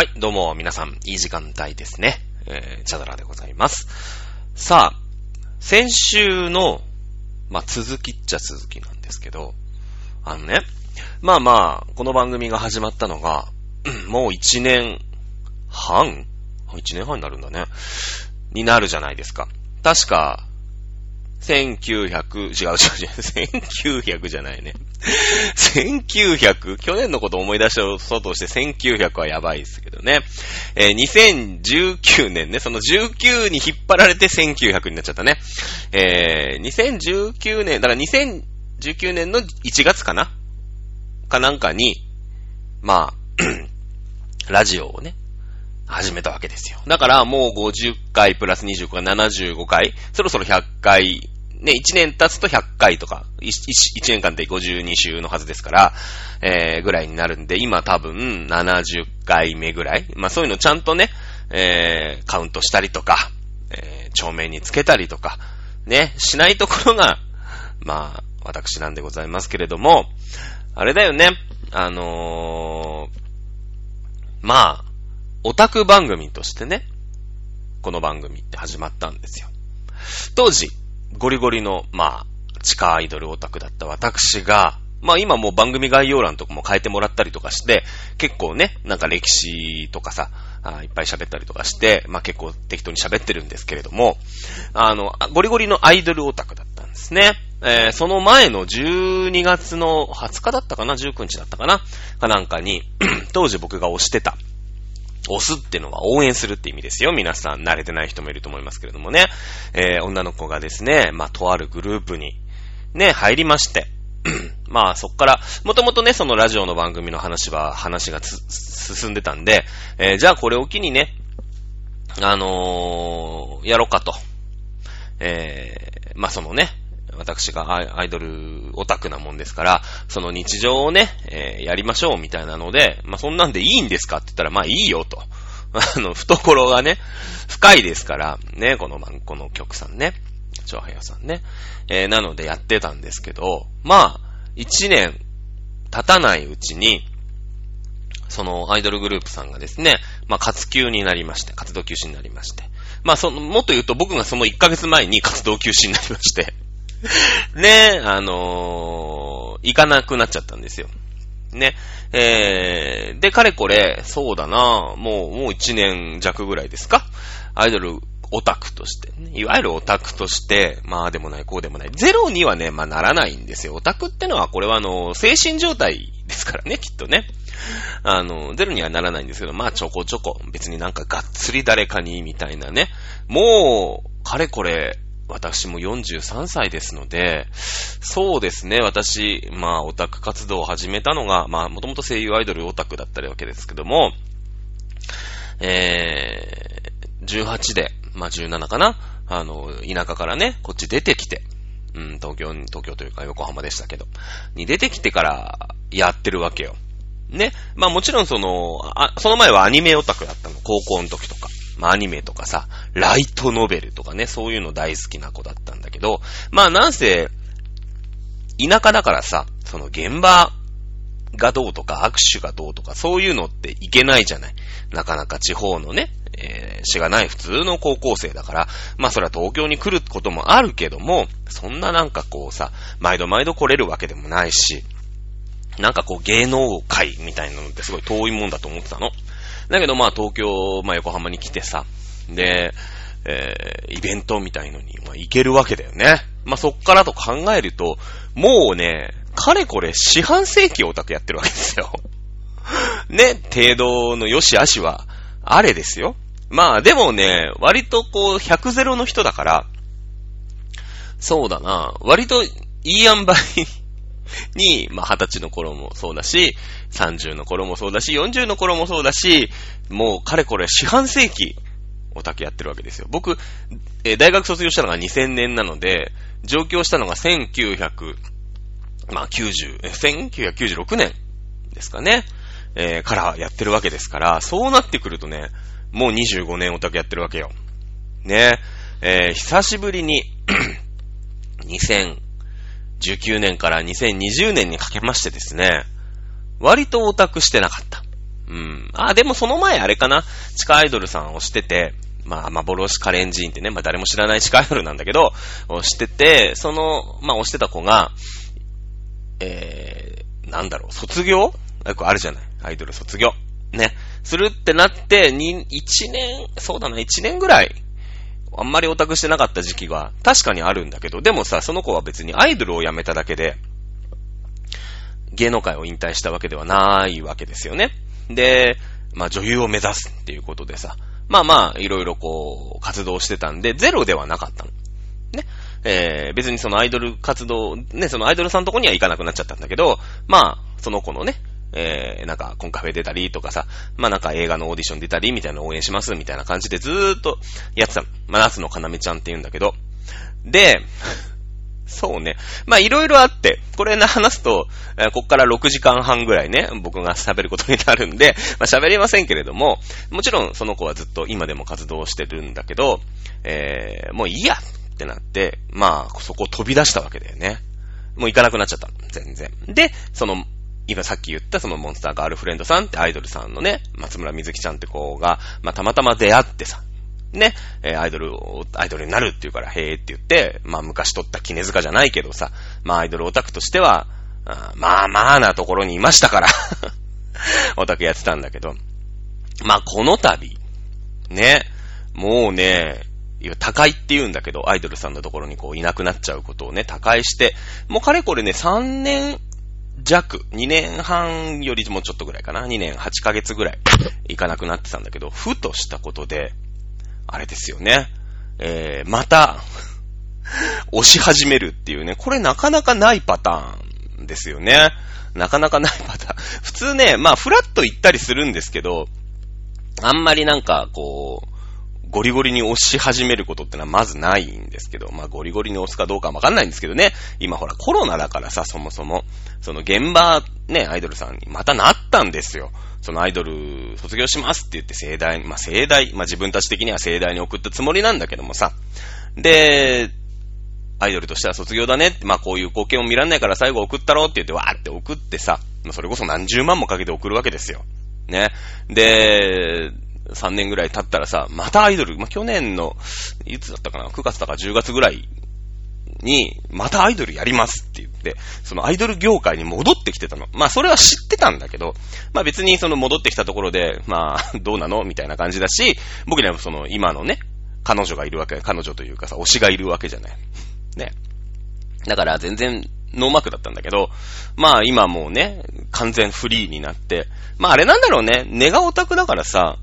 はい、どうも、皆さん、いい時間帯ですね。えー、チャドラでございます。さあ、先週の、まあ、続きっちゃ続きなんですけど、あのね、まあまあ、この番組が始まったのが、もう一年半一年半になるんだね。になるじゃないですか。確か、1900、違う違う違う、1900じゃないね。1900、去年のこと思い出しそうとして1900はやばいですけどね。えー、2019年ね、その19に引っ張られて1900になっちゃったね。えー、2019年、だから2019年の1月かな？かなんかに、まあ、ラジオをね、始めたわけですよ。だからもう50回プラス25回、75回、そろそろ100回、ね、1年経つと100回とか、1, 1年間で52週のはずですから、えー、ぐらいになるんで、今多分70回目ぐらい。まあそういうのちゃんとね、えー、カウントしたりとか、えー、帳面につけたりとか、ね、しないところが、まあ、私なんでございますけれども、あれだよね、あのー、まあ、オタク番組としてね、この番組って始まったんですよ。当時、ゴリゴリの、まあ、地下アイドルオタクだった私が、まあ今もう番組概要欄とかも変えてもらったりとかして、結構ね、なんか歴史とかさ、あいっぱい喋ったりとかして、まあ結構適当に喋ってるんですけれども、あの、ゴリゴリのアイドルオタクだったんですね。えー、その前の12月の20日だったかな ?19 日だったかな？かなんかに、当時僕が推してた、押すってのは応援するって意味ですよ。皆さん慣れてない人もいると思いますけれどもね。えー、女の子がですね、まあ、とあるグループに、ね、入りまして。まあ、そっから、もともとね、そのラジオの番組の話は、話が進んでたんで、えー、じゃあこれを機にね、あのー、やろうかと。えー、まあ、そのね、私がアイドルオタクなもんですから、その日常をね、えー、やりましょうみたいなので、まあ、そんなんでいいんですかって言ったら、まあいいよと。あの、懐がね、深いですから、ね、この、この曲さんね。長早さんね。えー、なのでやってたんですけど、まあ、一年経たないうちに、そのアイドルグループさんがですね、まあ活休になりまして、活動休止になりまして。まあその、もっと言うと僕がその1ヶ月前に活動休止になりまして。ね、あのー、行かなくなっちゃったんですよ。ね。えー、で、かれこれ、そうだなもう、もう一年弱ぐらいですか？アイドルオタクとして、ね、いわゆるオタクとして、まあでもない、こうでもない。ゼロにはね、まあならないんですよ。オタクってのは、これはあの、精神状態ですからね、きっとね。あの、ゼロにはならないんですけど、まあちょこちょこ、別になんかがっつり誰かに、みたいなね。もう、かれこれ、私も43歳ですので、そうですね、私、まあ、オタク活動を始めたのが、まあ、もともと声優アイドルオタクだったわけですけども、えー、18で、まあ、17かなあの、田舎からね、こっち出てきて、うん、東京に、東京というか横浜でしたけど、に出てきてからやってるわけよ。ね。まあもちろんその、あ、その前はアニメオタクだったの。高校の時とか。まあアニメとかさ、ライトノベルとかね、そういうの大好きな子だったんだけど、まあなんせ、田舎だからさ、その現場がどうとか、握手がどうとか、そういうのっていけないじゃない。なかなか地方のね、えー、しがない普通の高校生だから、まあそれは東京に来ることもあるけども、そんななんかこうさ、毎度毎度来れるわけでもないし、なんかこう芸能界みたいなのってすごい遠いもんだと思ってたの。だけどまあ東京、まあ横浜に来てさ、で、えー、イベントみたいのに、まあ行けるわけだよね。まあそっからと考えると、もうね、かれこれ四半世紀オタクやってるわけですよ。ね、程度の良し悪しは、あれですよ。まあでもね、割とこう、100ゼロの人だから、そうだな、割といい塩梅に、まあ、二十歳の頃もそうだし、30の頃もそうだし、40の頃もそうだし、もう、かれこれ四半世紀、オタクやってるわけですよ。僕、えー、大学卒業したのが2000年なので、上京したのが1900、まあ、90、1996年ですかね。えー、からやってるわけですから、そうなってくるとね、もう25年オタクやってるわけよ。ね。えー、久しぶりに2000、19年から2020年にかけましてですね、割とオタクしてなかった。うん。あ、でもその前あれかな。地下アイドルさんをしてて、まあ、幻カレンジーンってね、まあ誰も知らない地下アイドルなんだけど、をしてて、その、まあ押してた子が、えー、なんだろう、卒業？よくあるじゃない。アイドル卒業。ね。するってなって、に、1年、そうだな、1年ぐらい、あんまりオタクしてなかった時期が確かにあるんだけど、でもさ、その子は別にアイドルを辞めただけで、芸能界を引退したわけではないわけですよね。で、まあ女優を目指すっていうことでさ、まあまあ、いろいろこう、活動してたんで、ゼロではなかったの。ね。えー、別にそのアイドル活動、ね、そのアイドルさんのとこには行かなくなっちゃったんだけど、まあ、その子のね、えー、なんか、コンカフェ出たりとかさ、まあなんか映画のオーディション出たりみたいなの応援しますみたいな感じでずーっとやってた。まあ、夏のかなめちゃんって言うんだけど。で、そうね。まいろいろあって、これな話すと、えー、こっから6時間半ぐらいね、僕が喋ることになるんで、まあ喋りませんけれども、もちろんその子はずっと今でも活動してるんだけど、えー、もういいやってなって、まあそこを飛び出したわけだよね。もう行かなくなっちゃった。全然。で、その、今さっき言ったそのモンスターガールフレンドさんってアイドルさんのね、松村みずきちゃんって子が、まあ、たまたま出会ってさ、ね、えアイドルを、アイドルになるって言うから、へーって言って、まあ昔撮った絹塚じゃないけどさ、まあアイドルオタクとしては、あまあまあなところにいましたから オタクやってたんだけど、まあこの度、ね、もうね、高いって言うんだけど、アイドルさんのところにこういなくなっちゃうことをね、高いして、もうかれこれね、3年弱、2年半よりもちょっとぐらいかな、2年8ヶ月ぐらい行かなくなってたんだけど、ふとしたことで、あれですよね。えー、また押し始めるっていうね、これなかなかないパターンですよね。なかなかないパターン。普通ね、まあ、フラッと行ったりするんですけど、あんまりなんか、こう、ゴリゴリに押し始めることってのはまずないんですけど、まあゴリゴリに押すかどうかわかんないんですけどね。今ほらコロナだからさ、そもそも。その現場、ね、アイドルさんにまたなったんですよ。そのアイドル卒業しますって言って盛大に、まあ盛大、まあ自分たち的には盛大に送ったつもりなんだけどもさ。で、アイドルとしては卒業だねって、まあこういう貢献を見らんないから最後送ったろって言ってわーって送ってさ、それこそ何十万もかけて送るわけですよ。ね。で、3年ぐらい経ったらさ、またアイドル、まあ、去年の、いつだったかな ?9 月だか10月ぐらいに、またアイドルやりますって言って、そのアイドル業界に戻ってきてたの。まあそれは知ってたんだけど、まあ別にその戻ってきたところで、まあどうなのみたいな感じだし、僕にはその今のね、彼女がいるわけ、彼女というかさ、推しがいるわけじゃない。ね。だから全然ノーマークだったんだけど、まあ今もうね、完全フリーになって、まああれなんだろうね、ネガオタクだからさ、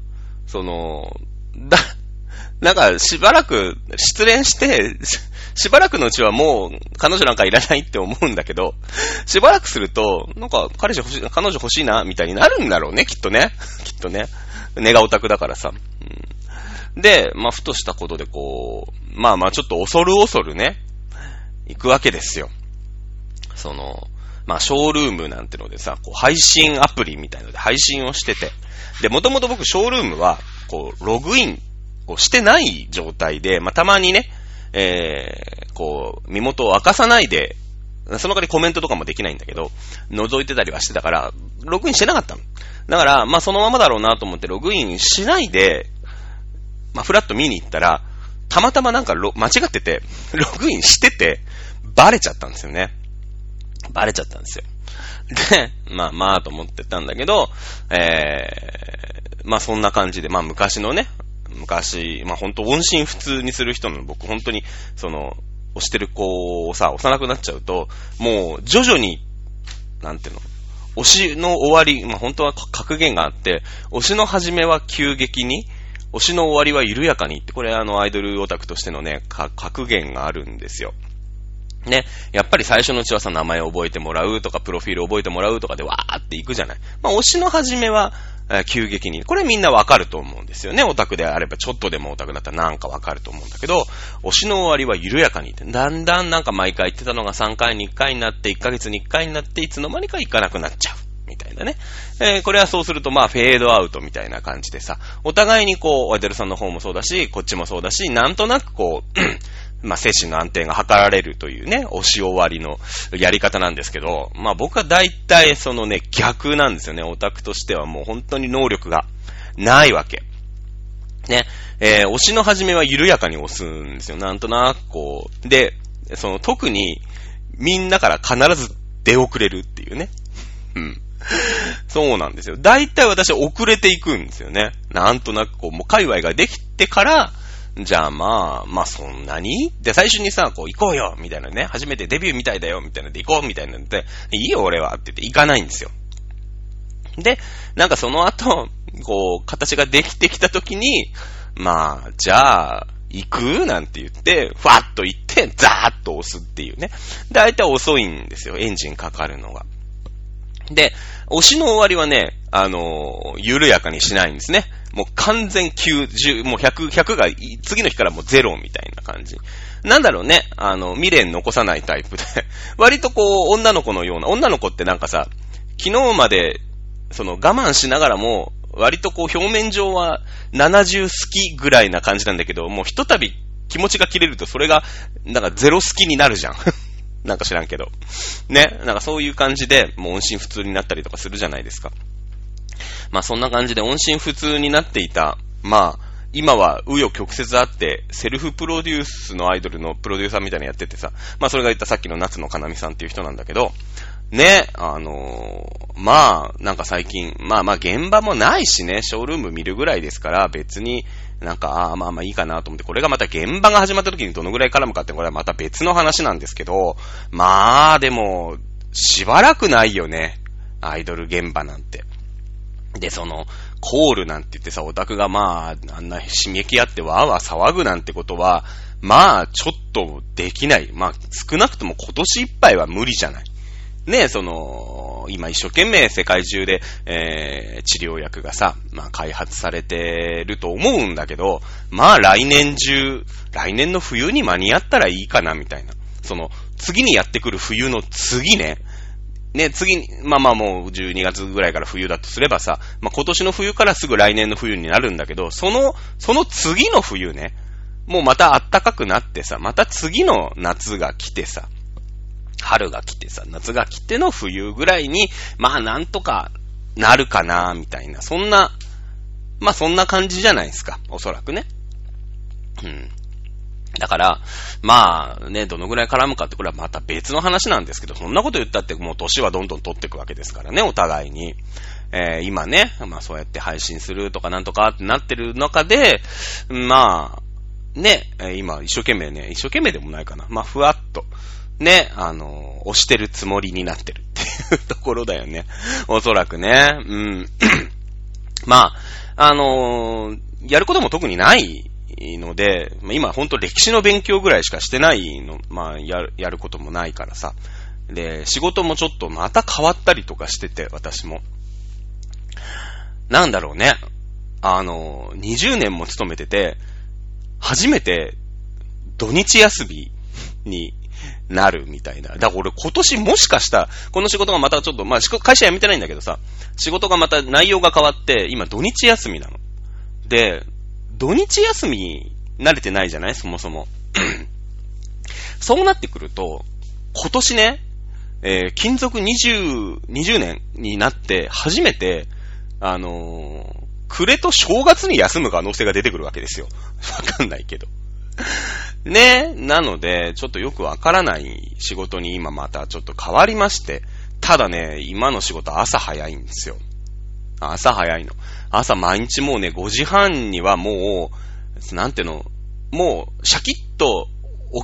その、だ、なんかしばらく失恋して、しばらくのうちはもう彼女なんかいらないって思うんだけど、しばらくすると、なんか彼女欲しい、彼女欲しいな、みたいになるんだろうね、きっとね。きっとね。ネガオタクだからさ。うん、で、まあ、ふとしたことでこう、まあまあちょっと恐る恐るね、行くわけですよ。その、まあ、ショールームなんてのでさ、こう配信アプリみたいので配信をしてて、で、もともと僕、ショールームは、こう、ログインをしてない状態で、まあ、たまにね、えー、こう、身元を明かさないで、その代わりコメントとかもできないんだけど、覗いてたりはしてたから、ログインしてなかったの。だから、まあ、そのままだろうなと思ってログインしないで、まあ、フラッと見に行ったら、たまたまなんか間違ってて、ログインしてて、バレちゃったんですよね。バレちゃったんですよ。で、まあまあと思ってたんだけど、えー、まあそんな感じで、まあ昔のね、昔、まあ本当音信不通にする人の僕本当に、その、押してる子をさ、押さなくなっちゃうと、もう徐々に、なんていうの、押しの終わり、まあ本当は格言があって、押しの始めは急激に、押しの終わりは緩やかにって、これあのアイドルオタクとしてのね、格言があるんですよ。ね、やっぱり最初のうちはさ、名前を覚えてもらうとか、プロフィール覚えてもらうとかでわーっていくじゃない。まあ、推しの始めは、えー、急激に。これみんなわかると思うんですよね。オタクであれば、ちょっとでもオタクだったらなんかわかると思うんだけど、推しの終わりは緩やかに、だんだんなんか毎回言ってたのが3回に1回になって、1ヶ月に1回になって、いつの間にか行かなくなっちゃう。みたいなね。えー、これはそうすると、まあ、フェードアウトみたいな感じでさ、お互いにこう、アイドルさんの方もそうだし、こっちもそうだし、なんとなくこう、まあ、精神の安定が図られるというね、押し終わりのやり方なんですけど、まあ僕は大体そのね、逆なんですよね。オタクとしてはもう本当に能力がないわけ。ね、えー、押しの始めは緩やかに押すんですよ。なんとなくこう。で、その特にみんなから必ず出遅れるっていうね。うん。そうなんですよ。大体私は遅れていくんですよね。なんとなくこう、もう界隈ができてから、じゃあまあ、まあそんなに？で、最初にさ、こう行こうよみたいなね、初めてデビューみたいだよみたいなで行こうみたいなんで、いいよ俺はって言って行かないんですよ。で、なんかその後、こう、形ができてきた時に、まあ、じゃあ、行く？なんて言って、ふわっと行って、ザーッと押すっていうね。だいたい遅いんですよ、エンジンかかるのが。で、押しの終わりはね、あのー、緩やかにしないんですね。もう完全90、もう100、100が次の日からもう0みたいな感じ。なんだろうね、あの、未練残さないタイプで 割とこう、女の子のような、女の子ってなんかさ、昨日まで、その我慢しながらも、割とこう表面上は70好きぐらいな感じなんだけど、もうひとたび気持ちが切れるとそれが、なんかゼロ好きになるじゃん。なんか知らんけど。ね。なんかそういう感じで、もう音信不通になったりとかするじゃないですか。まあそんな感じで音信不通になっていた、まあ、今は紆余曲折あって、セルフプロデュースのアイドルのプロデューサーみたいなのやっててさ、まあそれが言ったさっきの夏のかなみさんっていう人なんだけど、ね、あのー、まあ、なんか最近、まあまあ現場もないしね、ショールーム見るぐらいですから、別になんか、ああまあまあいいかなと思って、これがまた現場が始まった時にどのぐらい絡むかってこれはまた別の話なんですけど、まあでも、しばらくないよね。アイドル現場なんて。で、その、コールなんて言ってさ、オタクがまあ、あんな刺激あってわーわー騒ぐなんてことは、まあ、ちょっとできない。まあ、少なくとも今年いっぱいは無理じゃない。ね、その、今一生懸命世界中で、えー、治療薬がさ、まあ開発されてると思うんだけど、まあ来年中、来年の冬に間に合ったらいいかな、みたいな。その、次にやってくる冬の次ね、ね、次に、まあまあもう12月ぐらいから冬だとすればさ、まあ今年の冬からすぐ来年の冬になるんだけど、その、その次の冬ね、もうまた暖かくなってさ、また次の夏が来てさ、春が来てさ、夏が来ての冬ぐらいに、まあなんとかなるかな、みたいな、そんな、まあそんな感じじゃないですか、おそらくね。うん。だから、まあね、どのぐらい絡むかってこれはまた別の話なんですけど、そんなこと言ったってもう年はどんどん取っていくわけですからね、お互いに。えー、今ね、まあそうやって配信するとかなんとかってなってる中で、まあ、ね、今一生懸命ね、一生懸命でもないかな。まあふわっと、ね、あの、押してるつもりになってるっていうところだよね。おそらくね。うん。まあ、あの、やることも特にないので、今ほんと歴史の勉強ぐらいしかしてないの、まあ、やる、やることもないからさ。で、仕事もちょっとまた変わったりとかしてて、私も。なんだろうね。あの、20年も勤めてて、初めて土日休みになるみたいな。だから俺今年もしかしたら、この仕事がまたちょっと、まあ会社辞めてないんだけどさ、仕事がまた内容が変わって、今土日休みなの。で、土日休み慣れてないじゃない？そもそも。そうなってくると、今年ね、えー、勤続20、20年になって初めて、あのー、暮れと正月に休む可能性が出てくるわけですよ。わかんないけど。ね。なので、ちょっとよくわからない仕事に今またちょっと変わりまして、ただね、今の仕事朝早いんですよ。朝早いの。朝毎日もうね、5時半にはもう、なんていうの、もう、シャキッと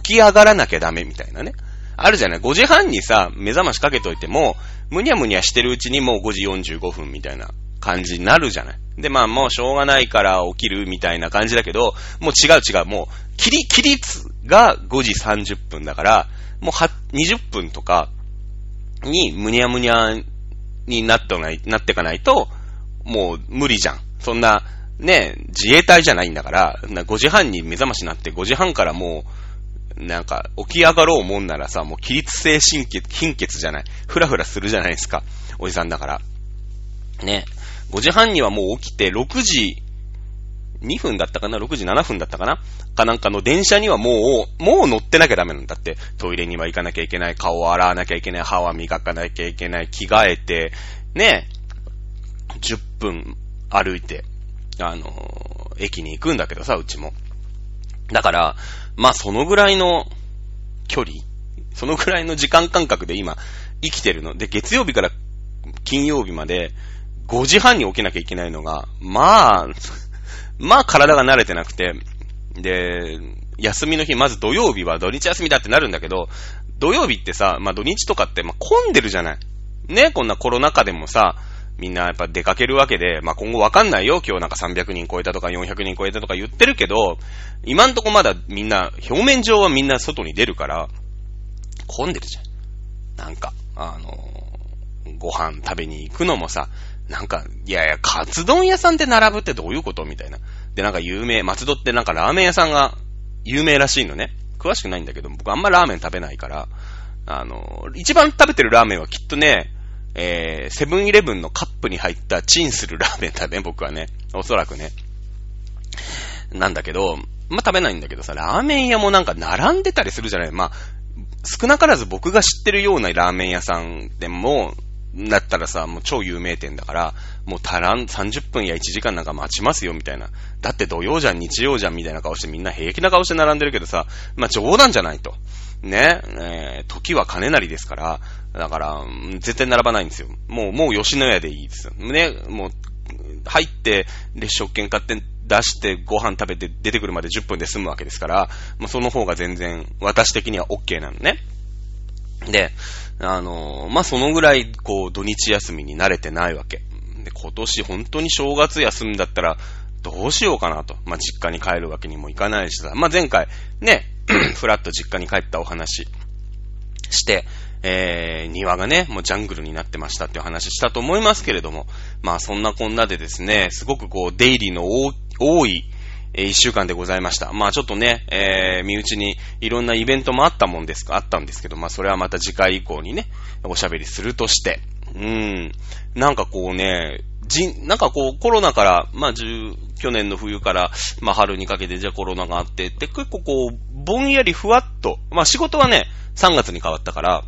起き上がらなきゃダメみたいなね。あるじゃない ?5 時半にさ、目覚ましかけといても、むにゃむにゃしてるうちにもう5時45分みたいな感じになるじゃない？で、まあもうしょうがないから起きるみたいな感じだけど、もう違う違う、もう、切り、切りつが5時30分だから、もう、20分とかにむにゃむにゃになってない、なってかないと、もう無理じゃん。そんな、ね、自衛隊じゃないんだから、5時半に目覚ましになって5時半からもう、なんか、起き上がろうもんならさ、もう起立性神経、貧血じゃない。ふらふらするじゃないですか。おじさんだから。ね。5時半にはもう起きて、6時2分だったかな ?6 時7分だったかな？かなんかの電車にはもう、もう乗ってなきゃダメなんだって。トイレには行かなきゃいけない、顔を洗わなきゃいけない、歯は磨かなきゃいけない、着替えて、ね、10分歩いて、あの、駅に行くんだけどさ、うちも。だから、まあそのぐらいの距離、そのぐらいの時間感覚で今生きてるの。で、月曜日から金曜日まで5時半に起きなきゃいけないのが、まあ、まあ体が慣れてなくて、で、休みの日、まず土曜日は土日休みだってなるんだけど、土曜日ってさ、まあ土日とかって、まあ混んでるじゃない。ね、こんなコロナ禍でもさ、みんなやっぱ出かけるわけで、まあ、今後わかんないよ。今日なんか300人超えたとか400人超えたとか言ってるけど、今んとこまだみんな、表面上はみんな外に出るから、混んでるじゃん。なんか、あのー、ご飯食べに行くのもさ、なんか、いやいや、カツ丼屋さんで並ぶってどういうことみたいな。で、なんか有名、松戸ってなんかラーメン屋さんが有名らしいのね。詳しくないんだけど、僕あんまラーメン食べないから、あの、一番食べてるラーメンはきっとね、えー、セブンイレブンのカップに入ったチンするラーメンだね、僕はね。おそらくね。なんだけど、まあ、食べないんだけどさ、ラーメン屋もなんか並んでたりするじゃないまあ、少なからず僕が知ってるようなラーメン屋さんでも、だったらさ、もう超有名店だから、もう足らん、30分や1時間なんか待ちますよ、みたいな。だって土曜じゃん、日曜じゃん、みたいな顔してみんな平気な顔して並んでるけどさ、まあ冗談じゃないと。ね、えー、時は金なりですから、だから、絶対並ばないんですよ。もう、もう吉野家でいいですよ。ね、もう、入って、列食券買って出してご飯食べて出てくるまで10分で済むわけですから、もうその方が全然私的には OK なのね。で、あの、まあ、そのぐらい、こう、土日休みに慣れてないわけ。で、今年本当に正月休むんだったら、どうしようかなと。まあ、実家に帰るわけにもいかないしさ。まあ、前回、ね、ふらっと実家に帰ったお話して、えー、庭がね、もうジャングルになってましたっていう話したと思いますけれども、まあそんなこんなでですね、すごくこう、出入りの多い、え、一週間でございました。まあちょっとね、えー、身内にいろんなイベントもあったもんですか、あったんですけど、まあそれはまた次回以降にね、おしゃべりするとして、うーん、なんかこうね、じなんかこう、コロナから、まあ、去年の冬から、まあ、春にかけてじゃあコロナがあってで、結構こう、ぼんやりふわっと、まあ、仕事はね、3月に変わったから、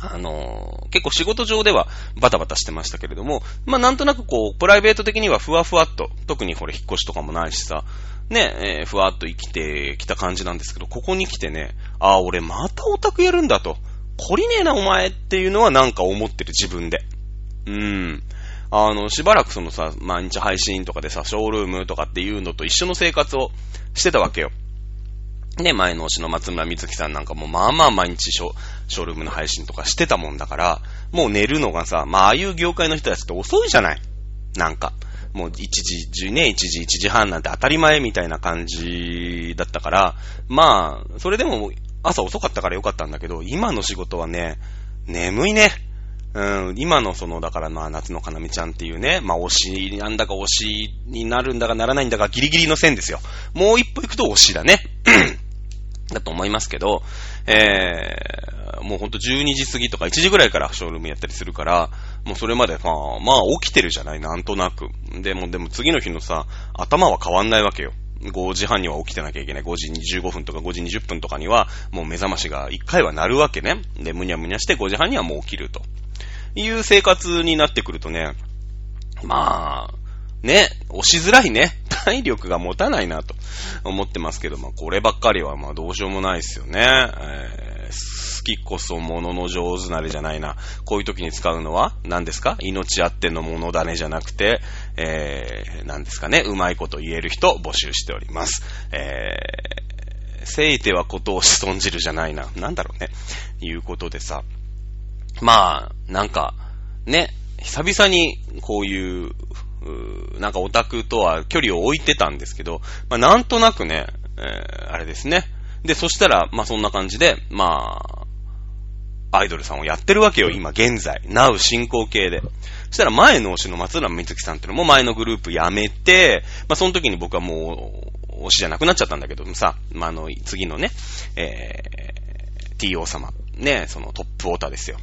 あの、結構仕事上ではバタバタしてましたけれども、まあ、なんとなくこう、プライベート的にはふわふわっと、特にこれ引っ越しとかもないしさ、ね、えー、ふわっと生きてきた感じなんですけど、ここに来てね、ああ、俺またオタクやるんだと。懲りねえなお前っていうのはなんか思ってる自分で。うーん。あの、しばらくそのさ、毎日配信とかでさ、ショールームとかっていうのと一緒の生活をしてたわけよ。ね、前の推しの松村瑞希さんなんかもまあまあ毎日ショショールームの配信とかしてたもんだから、もう寝るのがさ、まあああいう業界の人たちって遅いじゃない？なんか。もう1時、ね、1時、1時半なんて当たり前みたいな感じだったから、まあ、それでも朝遅かったからよかったんだけど、今の仕事はね、眠いね。うん、今のその、だからまあ、夏のかなみちゃんっていうね、まあ、推しなんだか推しになるんだかならないんだかギリギリの線ですよ。もう一歩行くと推しだね。だと思いますけど、えー、もうほんと12時過ぎとか1時ぐらいからショールームやったりするから、もうそれまで、まあ、まあ起きてるじゃない、なんとなく。でも、でも次の日のさ、頭は変わんないわけよ。5時半には起きてなきゃいけない。5時15分とか5時20分とかには、もう目覚ましが1回は鳴るわけね。で、むにゃむにゃして5時半にはもう起きると。いう生活になってくるとね、まあ、ね、押しづらいね。体力が持たないなと思ってますけど、まあこればっかりはまあどうしようもないですよね。えー、好きこそ物のの上手なれじゃないな。こういう時に使うのは何ですか？命あってのものだねじゃなくて、えー、何ですかね？うまいこと言える人募集しております。えー、せいてはことをしとんじるじゃないな。なんだろうね。いうことでさ、まあ、なんか、ね、久々にこうい、うなんかオタクとは距離を置いてたんですけど、まあなんとなくね、えー、あれですね。で、そしたら、まあそんな感じで、まあ、アイドルさんをやってるわけよ、今現在。ナウ進行形で。そしたら前の推しの松浦美月さんっていうのも前のグループ辞めて、まあその時に僕はもう、推しじゃなくなっちゃったんだけどさ、まああの、次のね、えー、TO 様、ね、そのトップオーターですよ。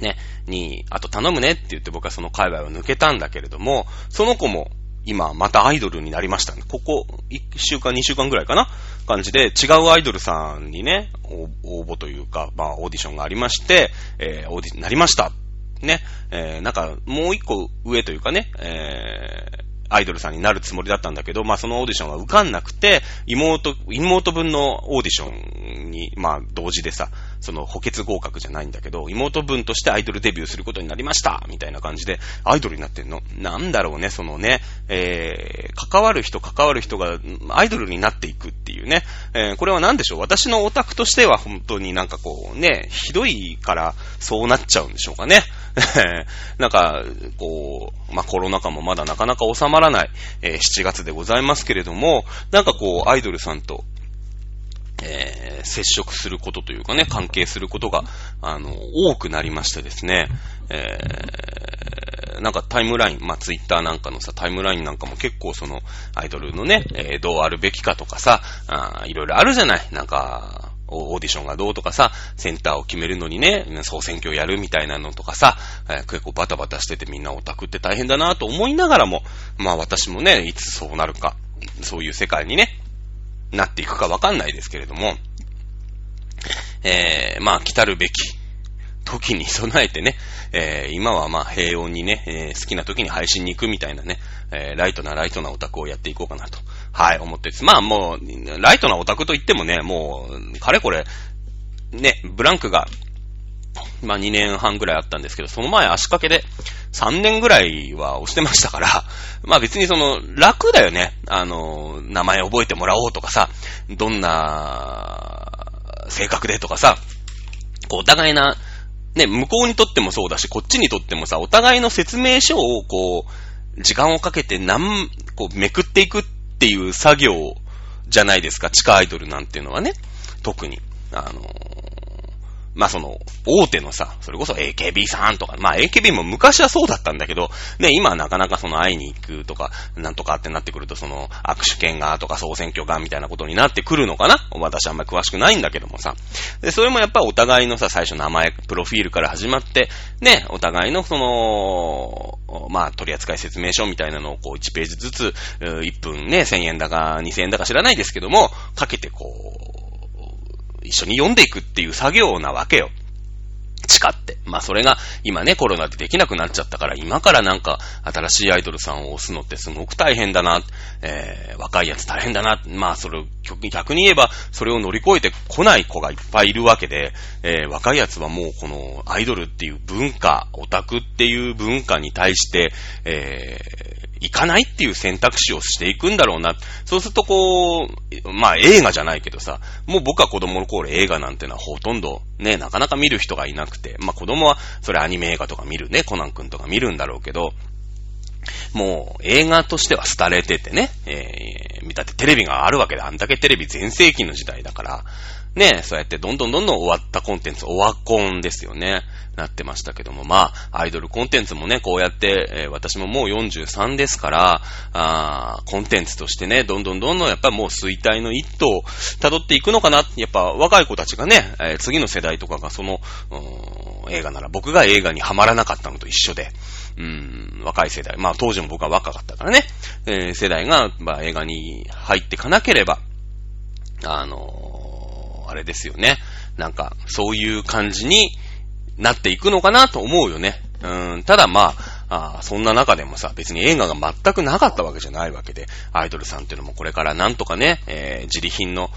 ね、に、あと頼むねって言って僕はその界隈を抜けたんだけれども、その子も今またアイドルになりました。ここ1週間、2週間ぐらいかな？感じで違うアイドルさんにね、応募というか、まあオーディションがありまして、えー、オーディションになりました。ね、えー、なんかもう一個上というかね、えー、アイドルさんになるつもりだったんだけど、まあそのオーディションは受かんなくて、妹、妹分のオーディションに、まあ同時でさ、その補欠合格じゃないんだけど、妹分としてアイドルデビューすることになりましたみたいな感じで、アイドルになってんの？なんだろうね、そのね、えー、関わる人関わる人がアイドルになっていくっていうね、えー、これは何でしょう？私のオタクとしては本当になんかこうね、ひどいからそうなっちゃうんでしょうかね。なんか、こう、まあ、コロナ禍もまだなかなか収まらない、えー、7月でございますけれども、なんかこう、アイドルさんとえー、接触することというかね、関係することが、あの、多くなりましてですね、えー、なんかタイムライン、まあ、ツイッターなんかのさ、タイムラインなんかも結構その、アイドルのね、えー、どうあるべきかとかさ、あいろいろあるじゃないなんか、オーディションがどうとかさ、センターを決めるのにね、総選挙やるみたいなのとかさ、えー、結構バタバタしててみんなオタクって大変だなと思いながらも、まあ私もね、いつそうなるか、そういう世界にね、なっていくかわかんないですけれども、えー、まあ、来たるべき時に備えてね、えー、今はまあ平穏にね、えー、好きな時に配信に行くみたいなね、えー、ライトなライトなオタクをやっていこうかなと、はい、思ってです。まあもう、ライトなオタクと言ってもね、もう、かれこれ、ね、ブランクがまあ2年半ぐらいあったんですけど、その前足掛けで3年ぐらいは押してましたから、まあ別にその楽だよね。あの、名前覚えてもらおうとかさ、どんな性格でとかさ、こうお互いな、ね、向こうにとってもそうだし、こっちにとってもさ、お互いの説明書をこう、時間をかけて何、こうめくっていくっていう作業じゃないですか、地下アイドルなんていうのはね。特に。あのまあその、大手のさ、それこそ AKB さんとか、まあ AKB も昔はそうだったんだけど、ね、今はなかなかその会いに行くとか、なんとかってなってくると、その、握手券がとか総選挙がみたいなことになってくるのかな？私あんまり詳しくないんだけどもさ。で、それもやっぱお互いのさ、最初名前、プロフィールから始まって、ね、お互いのその、まあ取扱説明書みたいなのをこう1ページずつ、1分ね、1000円だか2000円だか知らないですけども、かけてこう、一緒に読んでいくっていう作業なわけよ。誓って。まあそれが今ね、コロナでできなくなっちゃったから、今からなんか新しいアイドルさんを押すのってすごく大変だな。えー、若いやつ大変だな。まあそれ逆に言えば、それを乗り越えてこない子がいっぱいいるわけで、えー、若いやつはもうこのアイドルっていう文化、オタクっていう文化に対して、えー、行かないっていう選択肢をしていくんだろうな。そうするとこう、まあ映画じゃないけどさ、もう僕は子供の頃映画なんてのはほとんどね、なかなか見る人がいなくて、まあ子供はそれアニメ映画とか見るね、コナン君とか見るんだろうけど、もう映画としては廃れててね、えー、だってテレビがあるわけで、あんだけテレビ全盛期の時代だから、ね、そうやってどんどんどんどん終わったコンテンツ、オワコンですよね。なってましたけども、まあ、アイドルコンテンツもね、こうやって、えー、私ももう43ですから、あコンテンツとしてね、どんどんどんどんやっぱりもう衰退の一途を辿っていくのかな。やっぱ若い子たちがね、えー、次の世代とかがその、映画なら僕が映画にはまらなかったのと一緒で、うん、若い世代、まあ当時も僕は若かったからね、えー、世代が、まあ、映画に入ってかなければ、あの、あれですよね。なんか、そういう感じに、なっていくのかなと思うよね。うん、ただまあ、あそんな中でもさ、別に映画が全くなかったわけじゃないわけで、アイドルさんっていうのもこれからなんとかね、えー、自利品の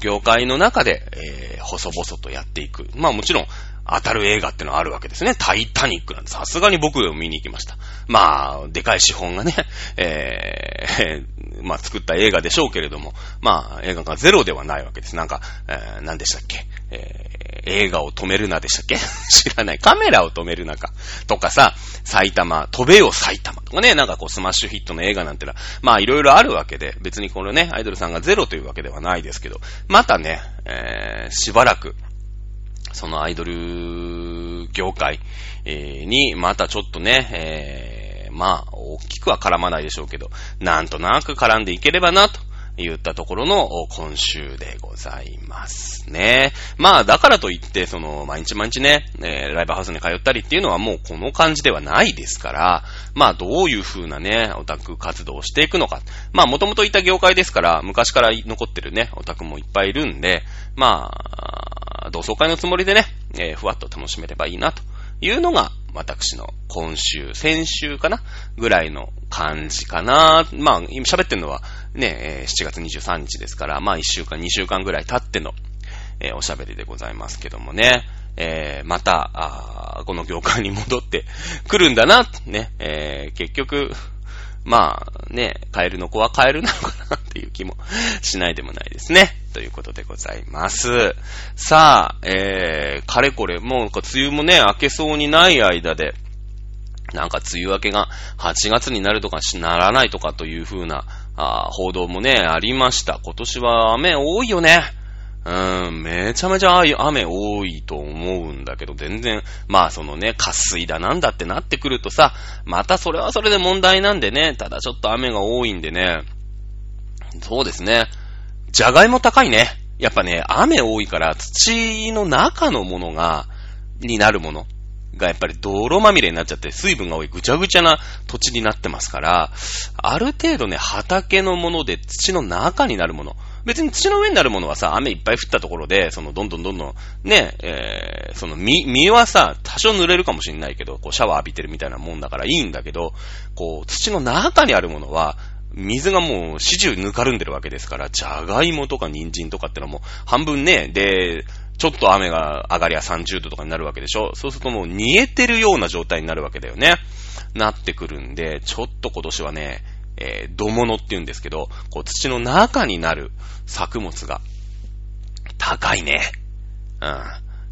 業界の中で、えー、細々とやっていく。まあもちろん、当たる映画ってのはあるわけですね。タイタニックなんてさすがに僕を見に行きました。まあ、でかい資本がね、えー、まあ作った映画でしょうけれども、まあ映画がゼロではないわけです。なんか、えー、何でしたっけ、えー、映画を止めるなでしたっけ？知らない。カメラを止めるなか。とかさ、埼玉、飛べよ埼玉とかね、なんかこうスマッシュヒットの映画なんてのは、まあいろいろあるわけで、別にこのね、アイドルさんがゼロというわけではないですけど、またね、えー、しばらく、そのアイドル業界、えー、に、またちょっとね、えー、まあ、大きくは絡まないでしょうけど、なんとなく絡んでいければな、と。言ったところの今週でございますね。まあ、だからといって、その、毎日毎日ね、えー、ライブハウスに通ったりっていうのはもうこの感じではないですから、まあ、どういう風なね、オタク活動をしていくのか。まあ、もともといた業界ですから、昔から残ってるね、オタクもいっぱいいるんで、まあ、同窓会のつもりでね、えー、ふわっと楽しめればいいなというのが、私の今週、先週かなぐらいの感じかな。まあ、今喋ってるのはね、7月23日ですから、まあ1週間、2週間ぐらい経っての、えー、おしゃべりでございますけどもね。えー、また、この業界に戻って くるんだな、ね、えー、結局、まあね、カエルの子はカエルなのかなっていう気もしないでもないですね。ということでございます。さあ、えー、かれこれ、もうなんか梅雨もね、明けそうにない間で、なんか梅雨明けが8月になるとかしならないとかという風なあ報道もね、ありました。今年は雨多いよね。うん、めちゃめちゃ雨多いと思うんだけど、全然、まあそのね、渇水だなんだってなってくるとさ、またそれはそれで問題なんでね、ただちょっと雨が多いんでね、そうですね、じゃがいも高いね。やっぱね、雨多いから土の中のものが、になるものがやっぱり泥まみれになっちゃって水分が多いぐちゃぐちゃな土地になってますから、ある程度ね、畑のもので土の中になるもの、別に土の上になるものはさ、雨いっぱい降ったところで、その、どんどんどんどん、ね、えー、その、実、実はさ、多少濡れるかもしれないけど、こう、シャワー浴びてるみたいなもんだからいいんだけど、こう、土の中にあるものは、水がもう始終ぬかるんでるわけですから、じゃがいもとか人参とかってのはもう半分ね、で、ちょっと雨が上がりゃ30度とかになるわけでしょそうするともう煮えてるような状態になるわけだよね。なってくるんで、ちょっと今年はね、えー、土物って言うんですけど、こう土の中になる作物が高いね。うん。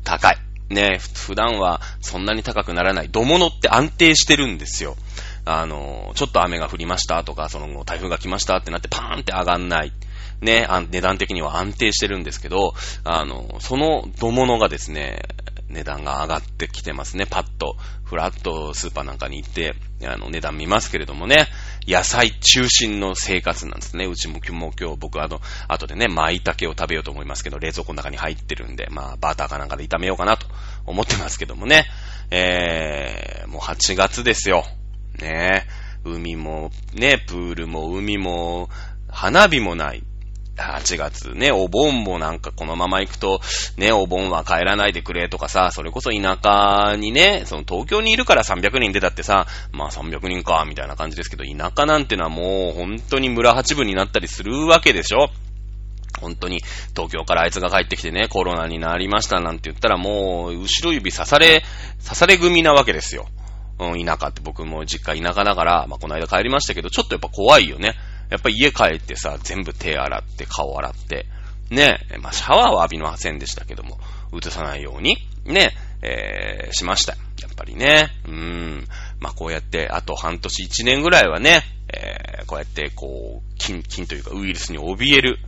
高い。ね、普段はそんなに高くならない。土物って安定してるんですよ。あの、ちょっと雨が降りましたとか、その台風が来ましたってなってパーンって上がんない。ね、値段的には安定してるんですけど、あの、その土物がですね、値段が上がってきてますね。パッと、フラッとスーパーなんかに行って、あの、値段見ますけれどもね、野菜中心の生活なんですね。うちも今日、今日僕あの、後でね、舞茸を食べようと思いますけど、冷蔵庫の中に入ってるんで、まあ、バターかなんかで炒めようかなと思ってますけどもね。えー、もう8月ですよ。ね海も、ね、プールも海も、花火もない。8月ね、お盆もなんかこのまま行くと、ね、お盆は帰らないでくれとかさ、それこそ田舎にね、その東京にいるから300人出たってさ、まあ300人か、みたいな感じですけど、田舎なんてのはもう本当に村八分になったりするわけでしょ本当に、東京からあいつが帰ってきてね、コロナになりましたなんて言ったらもう、後ろ指刺され、刺され組なわけですよ。うん、田舎って僕も実家田舎だから、まあこの間帰りましたけど、ちょっとやっぱ怖いよね。やっぱ家帰ってさ、全部手洗って、顔洗って、ね、まあ、シャワーは浴びませんでしたけども、映さないように、ね、えー、しました。やっぱりね。うーん。まあ、こうやって、あと半年一年ぐらいはね、えー、こうやって、こう、菌、菌というかウイルスに怯える、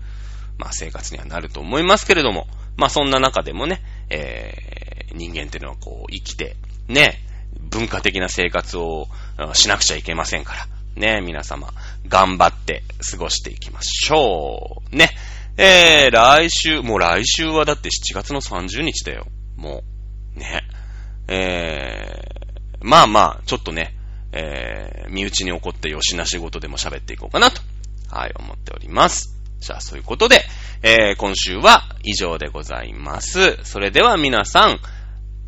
まあ、生活にはなると思いますけれども、まあ、そんな中でもね、えー、人間っていうのはこう、生きて、ね、文化的な生活をしなくちゃいけませんから、ね、皆様、頑張って過ごしていきましょう。ね。えー、来週、もう来週はだって7月の30日だよ。もう。ね。えー、まあまあ、ちょっとね、えー、身内に起こってよしな仕事でも喋っていこうかなと、はい、思っております。じゃあ、そういうことで、えー、今週は以上でございます。それでは皆さん、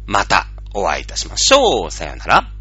またお会いいたしましょう。さよなら。